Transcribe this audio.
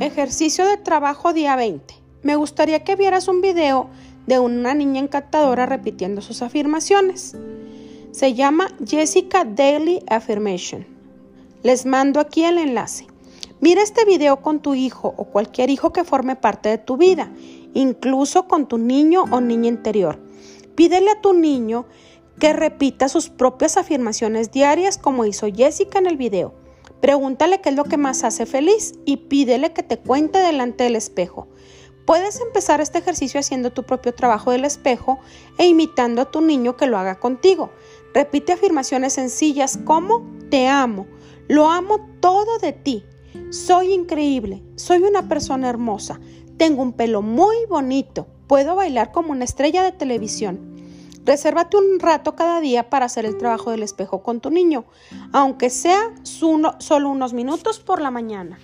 Ejercicio de trabajo día 20. Me gustaría que vieras un video de una niña encantadora repitiendo sus afirmaciones. Se llama Jessica Daily Affirmation. Les mando aquí el enlace. Mira este video con tu hijo o cualquier hijo que forme parte de tu vida, incluso con tu niño o niña interior. Pídele a tu niño que repita sus propias afirmaciones diarias como hizo Jessica en el video. Pregúntale qué es lo que más hace feliz y pídele que te cuente delante del espejo. Puedes empezar este ejercicio haciendo tu propio trabajo del espejo e imitando a tu niño que lo haga contigo. Repite afirmaciones sencillas como te amo, lo amo todo de ti, soy increíble, soy una persona hermosa, tengo un pelo muy bonito, puedo bailar como una estrella de televisión. Resérvate un rato cada día para hacer el trabajo del espejo con tu niño, aunque sea solo unos minutos por la mañana.